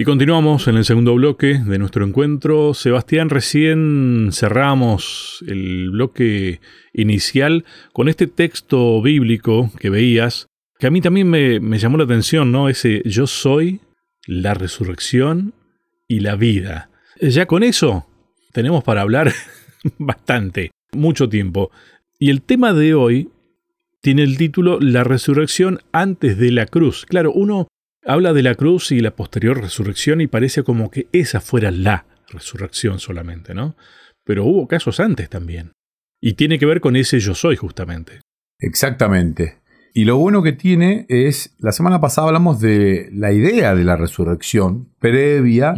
Y continuamos en el segundo bloque de nuestro encuentro. Sebastián, recién cerramos el bloque inicial con este texto bíblico que veías, que a mí también me, llamó la atención, ¿no? Ese yo soy la resurrección y la vida. Ya con eso tenemos para hablar bastante, mucho tiempo. Y el tema de hoy tiene el título La resurrección antes de la cruz. Claro, uno habla de la cruz y la posterior resurrección y parece como que esa fuera la resurrección solamente, ¿no? Pero hubo casos antes también. Y tiene que ver con ese yo soy justamente. Exactamente. Y lo bueno que tiene es, la semana pasada hablamos de la idea de la resurrección previa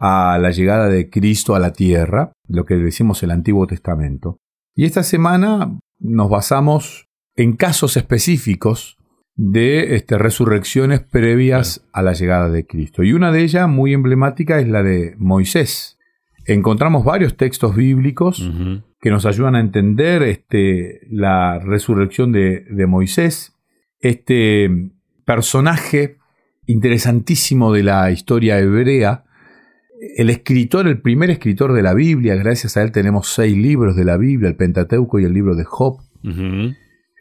a la llegada de Cristo a la tierra, lo que decimos el Antiguo Testamento. Y esta semana nos basamos en casos específicos de este, resurrecciones previas a la llegada de Cristo. Y una de ellas, muy emblemática, es la de Moisés. Encontramos varios textos bíblicos que nos ayudan a entender este, la resurrección de, de Moisés, este personaje interesantísimo de la historia hebrea, el escritor, el primer escritor de la Biblia, gracias a él tenemos seis libros de la Biblia, el Pentateuco y el libro de Job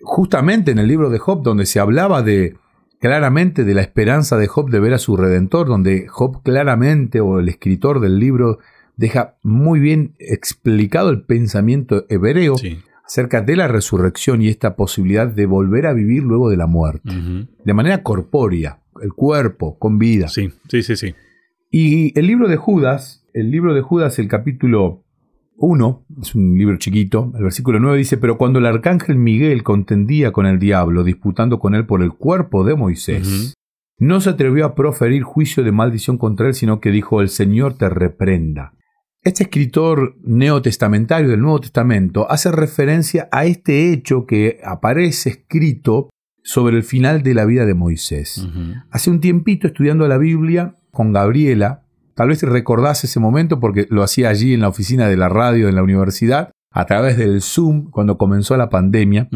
justamente en el libro de Job, donde se hablaba de claramente de la esperanza de Job de ver a su redentor, donde Job claramente, o el escritor del libro, deja muy bien explicado el pensamiento hebreo acerca de la resurrección y esta posibilidad de volver a vivir luego de la muerte, de manera corpórea, el cuerpo, con vida. Sí, sí, sí, sí. Y el libro de Judas, el libro de Judas, el capítulo 1, es un libro chiquito, el versículo 9 dice, pero cuando el arcángel Miguel contendía con el diablo, disputando con él por el cuerpo de Moisés, no se atrevió a proferir juicio de maldición contra él, sino que dijo, el Señor te reprenda. Este escritor neotestamentario del Nuevo Testamento hace referencia a este hecho que aparece escrito sobre el final de la vida de Moisés. Hace un tiempito estudiando la Biblia con Gabriela, Tal vez recordás ese momento porque lo hacía allí en la oficina de la radio en la universidad, a través del Zoom, cuando comenzó la pandemia.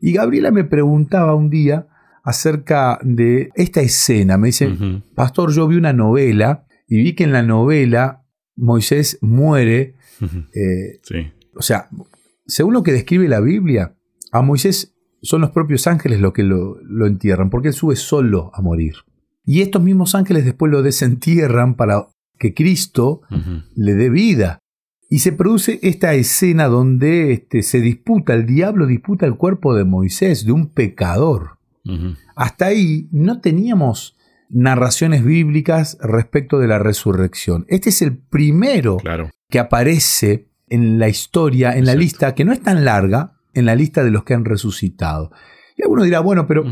Y Gabriela me preguntaba un día acerca de esta escena. Me dice, Pastor, yo vi una novela y vi que en la novela Moisés muere. Eh, o sea, según lo que describe la Biblia, a Moisés son los propios ángeles los que lo, lo entierran, porque él sube solo a morir. Y estos mismos ángeles después lo desentierran para que Cristo le dé vida. Y se produce esta escena donde este, se disputa, el diablo disputa el cuerpo de Moisés, de un pecador. Hasta ahí no teníamos narraciones bíblicas respecto de la resurrección. Este es el primero que aparece en la historia, en la lista, que no es tan larga, en la lista de los que han resucitado. Y alguno dirá, bueno, pero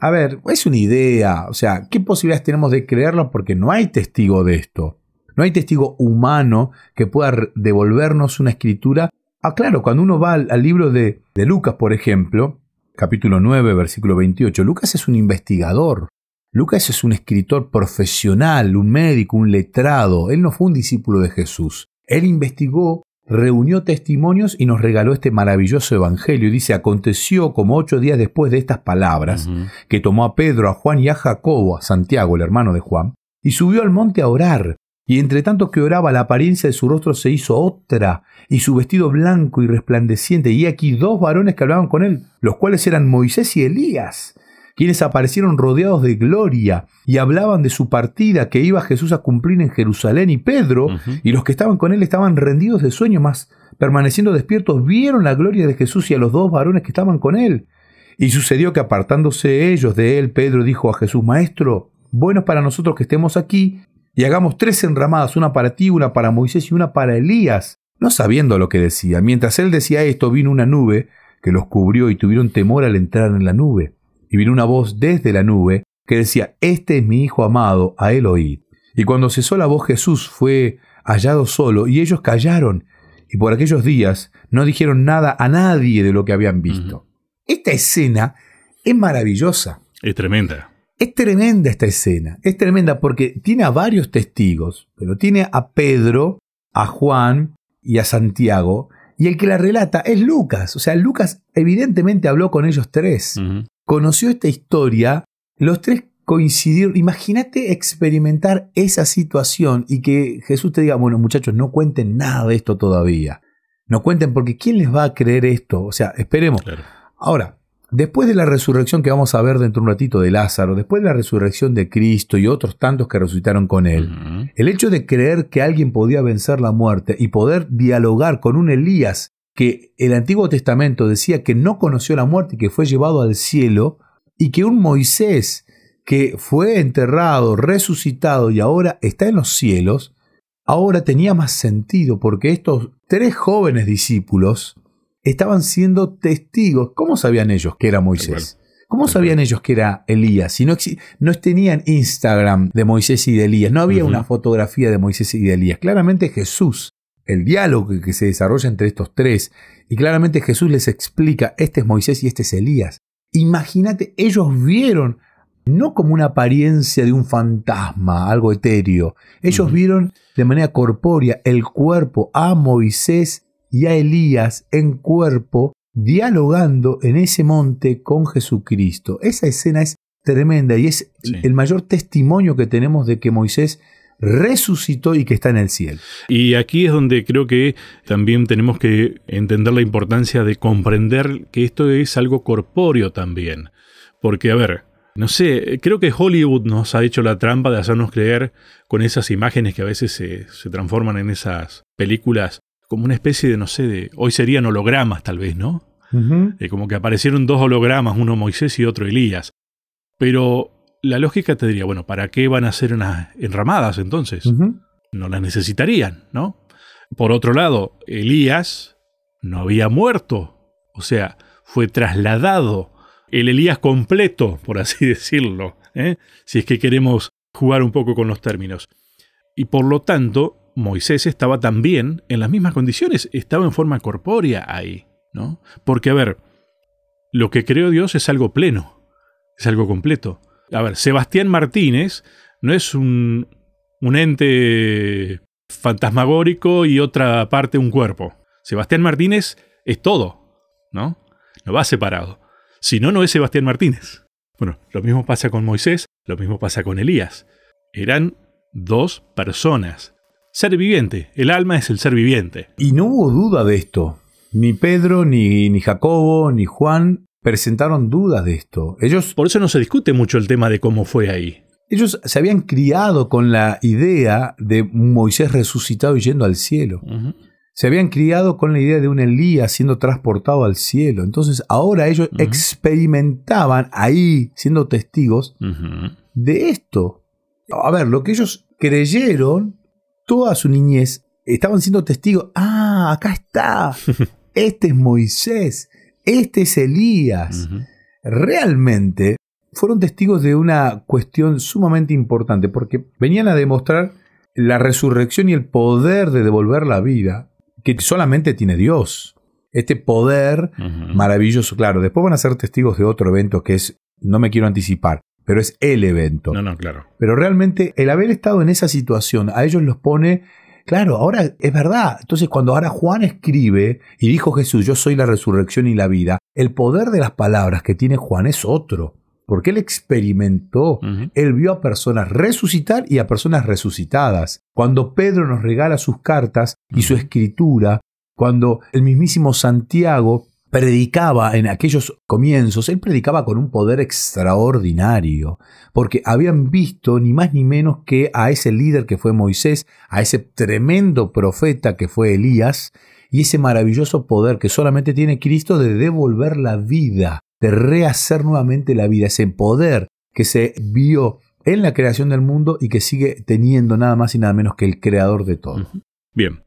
a ver, es una idea, o sea, ¿qué posibilidades tenemos de creerlo? Porque no hay testigo de esto. No hay testigo humano que pueda devolvernos una escritura. Ah, claro, cuando uno va al, libro de, de Lucas, por ejemplo, capítulo 9, versículo 28, Lucas es un investigador. Lucas es un escritor profesional, un médico, un letrado. Él no fue un discípulo de Jesús. Él investigó reunió testimonios y nos regaló este maravilloso evangelio. Dice, aconteció como ocho días después de estas palabras, que tomó a Pedro, a Juan y a Jacobo, a Santiago, el hermano de Juan, y subió al monte a orar. Y entre tanto que oraba, la apariencia de su rostro se hizo otra, y su vestido blanco y resplandeciente, y aquí dos varones que hablaban con él, los cuales eran Moisés y Elías quienes aparecieron rodeados de gloria y hablaban de su partida que iba Jesús a cumplir en Jerusalén y Pedro y los que estaban con él estaban rendidos de sueño, mas permaneciendo despiertos vieron la gloria de Jesús y a los dos varones que estaban con él. Y sucedió que apartándose ellos de él, Pedro dijo a Jesús, Maestro, bueno es para nosotros que estemos aquí y hagamos tres enramadas, una para ti, una para Moisés y una para Elías, no sabiendo lo que decía. Mientras él decía esto, vino una nube que los cubrió y tuvieron temor al entrar en la nube y vino una voz desde la nube que decía, Este es mi Hijo amado, a él oíd. Y cuando cesó la voz Jesús fue hallado solo, y ellos callaron, y por aquellos días no dijeron nada a nadie de lo que habían visto. Esta escena es maravillosa. Es tremenda. Es tremenda esta escena, es tremenda porque tiene a varios testigos, pero tiene a Pedro, a Juan y a Santiago, y el que la relata es Lucas. O sea, Lucas evidentemente habló con ellos tres conoció esta historia, los tres coincidir, imagínate experimentar esa situación y que Jesús te diga, bueno muchachos, no cuenten nada de esto todavía. No cuenten porque ¿quién les va a creer esto? O sea, esperemos. Ahora, después de la resurrección que vamos a ver dentro de un ratito de Lázaro, después de la resurrección de Cristo y otros tantos que resucitaron con él, el hecho de creer que alguien podía vencer la muerte y poder dialogar con un Elías que el Antiguo Testamento decía que no conoció la muerte y que fue llevado al cielo, y que un Moisés que fue enterrado, resucitado y ahora está en los cielos, ahora tenía más sentido porque estos tres jóvenes discípulos estaban siendo testigos. ¿Cómo sabían ellos que era Moisés? ¿Cómo sabían ellos que era Elías? Si no, no tenían Instagram de Moisés y de Elías, no había una fotografía de Moisés y de Elías. Claramente Jesús, el diálogo que se desarrolla entre estos tres, y claramente Jesús les explica, este es Moisés y este es Elías. Imagínate, ellos vieron no como una apariencia de un fantasma, algo etéreo. Ellos vieron de manera corpórea el cuerpo a Moisés y a Elías en cuerpo dialogando en ese monte con Jesucristo. Esa escena es tremenda y es el mayor testimonio que tenemos de que Moisés resucitó y que está en el cielo. Y aquí es donde creo que también tenemos que entender la importancia de comprender que esto es algo corpóreo también. Porque, a ver, no sé, creo que Hollywood nos ha hecho la trampa de hacernos creer con esas imágenes que a veces se, transforman en esas películas como una especie de, no sé, de, hoy serían hologramas tal vez, ¿no? como que aparecieron dos hologramas, uno Moisés y otro Elías. Pero la lógica te diría, bueno, ¿para qué van a ser unas enramadas entonces? No las necesitarían, ¿no? Por otro lado, Elías no había muerto, o sea, fue trasladado el Elías completo, por así decirlo, ¿eh? si es que queremos jugar un poco con los términos. Y por lo tanto, Moisés estaba también en las mismas condiciones, estaba en forma corpórea ahí, ¿no? Porque, a ver, lo que creó Dios es algo pleno, es algo completo. A ver, Sebastián Martínez no es un, un ente fantasmagórico y otra parte un cuerpo. Sebastián Martínez es todo, ¿no? No va separado. Si no, no es Sebastián Martínez. Bueno, lo mismo pasa con Moisés, lo mismo pasa con Elías. Eran dos personas. Ser viviente, el alma es el ser viviente. Y no hubo duda de esto. Ni Pedro, ni, ni Jacobo, ni Juan presentaron dudas de esto. Ellos. Por eso no se discute mucho el tema de cómo fue ahí. Ellos se habían criado con la idea de Moisés resucitado y yendo al cielo se habían criado con la idea de un Elías siendo transportado al cielo. Entonces ahora ellos experimentaban ahí, siendo testigos, de esto. A ver, lo que ellos creyeron toda su niñez, estaban siendo testigos. Ah, acá está. Este es Moisés. Este es Elías. Realmente fueron testigos de una cuestión sumamente importante porque venían a demostrar la resurrección y el poder de devolver la vida que solamente tiene Dios. Este poder maravilloso, claro. Después van a ser testigos de otro evento que es, no me quiero anticipar, pero es el evento. No, no, claro. Pero realmente el haber estado en esa situación a ellos los pone, claro, ahora es verdad. Entonces cuando ahora Juan escribe y dijo Jesús, yo soy la resurrección y la vida, el poder de las palabras que tiene Juan es otro porque él experimentó, él vio a personas resucitar y a personas resucitadas. Cuando Pedro nos regala sus cartas y su escritura, cuando el mismísimo Santiago predicaba en aquellos comienzos, él predicaba con un poder extraordinario, porque habían visto ni más ni menos que a ese líder que fue Moisés, a ese tremendo profeta que fue Elías, y ese maravilloso poder que solamente tiene Cristo de devolver la vida de rehacer nuevamente la vida, ese poder que se vio en la creación del mundo y que sigue teniendo nada más y nada menos que el creador de todo. Bien,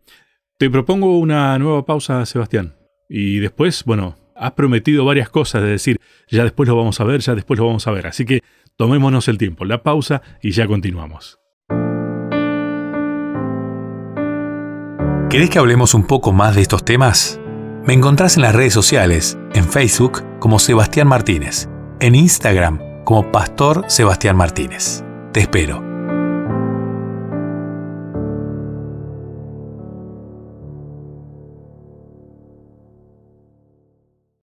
te propongo una nueva pausa, Sebastián. Y después, bueno, has prometido varias cosas, de decir, ya después lo vamos a ver, ya después lo vamos a ver. Así que tomémonos el tiempo, la pausa y ya continuamos. ¿Querés que hablemos un poco más de estos temas? Me encontrás en las redes sociales, en Facebook como Sebastián Martínez, en Instagram como Pastor Sebastián Martínez. Te espero.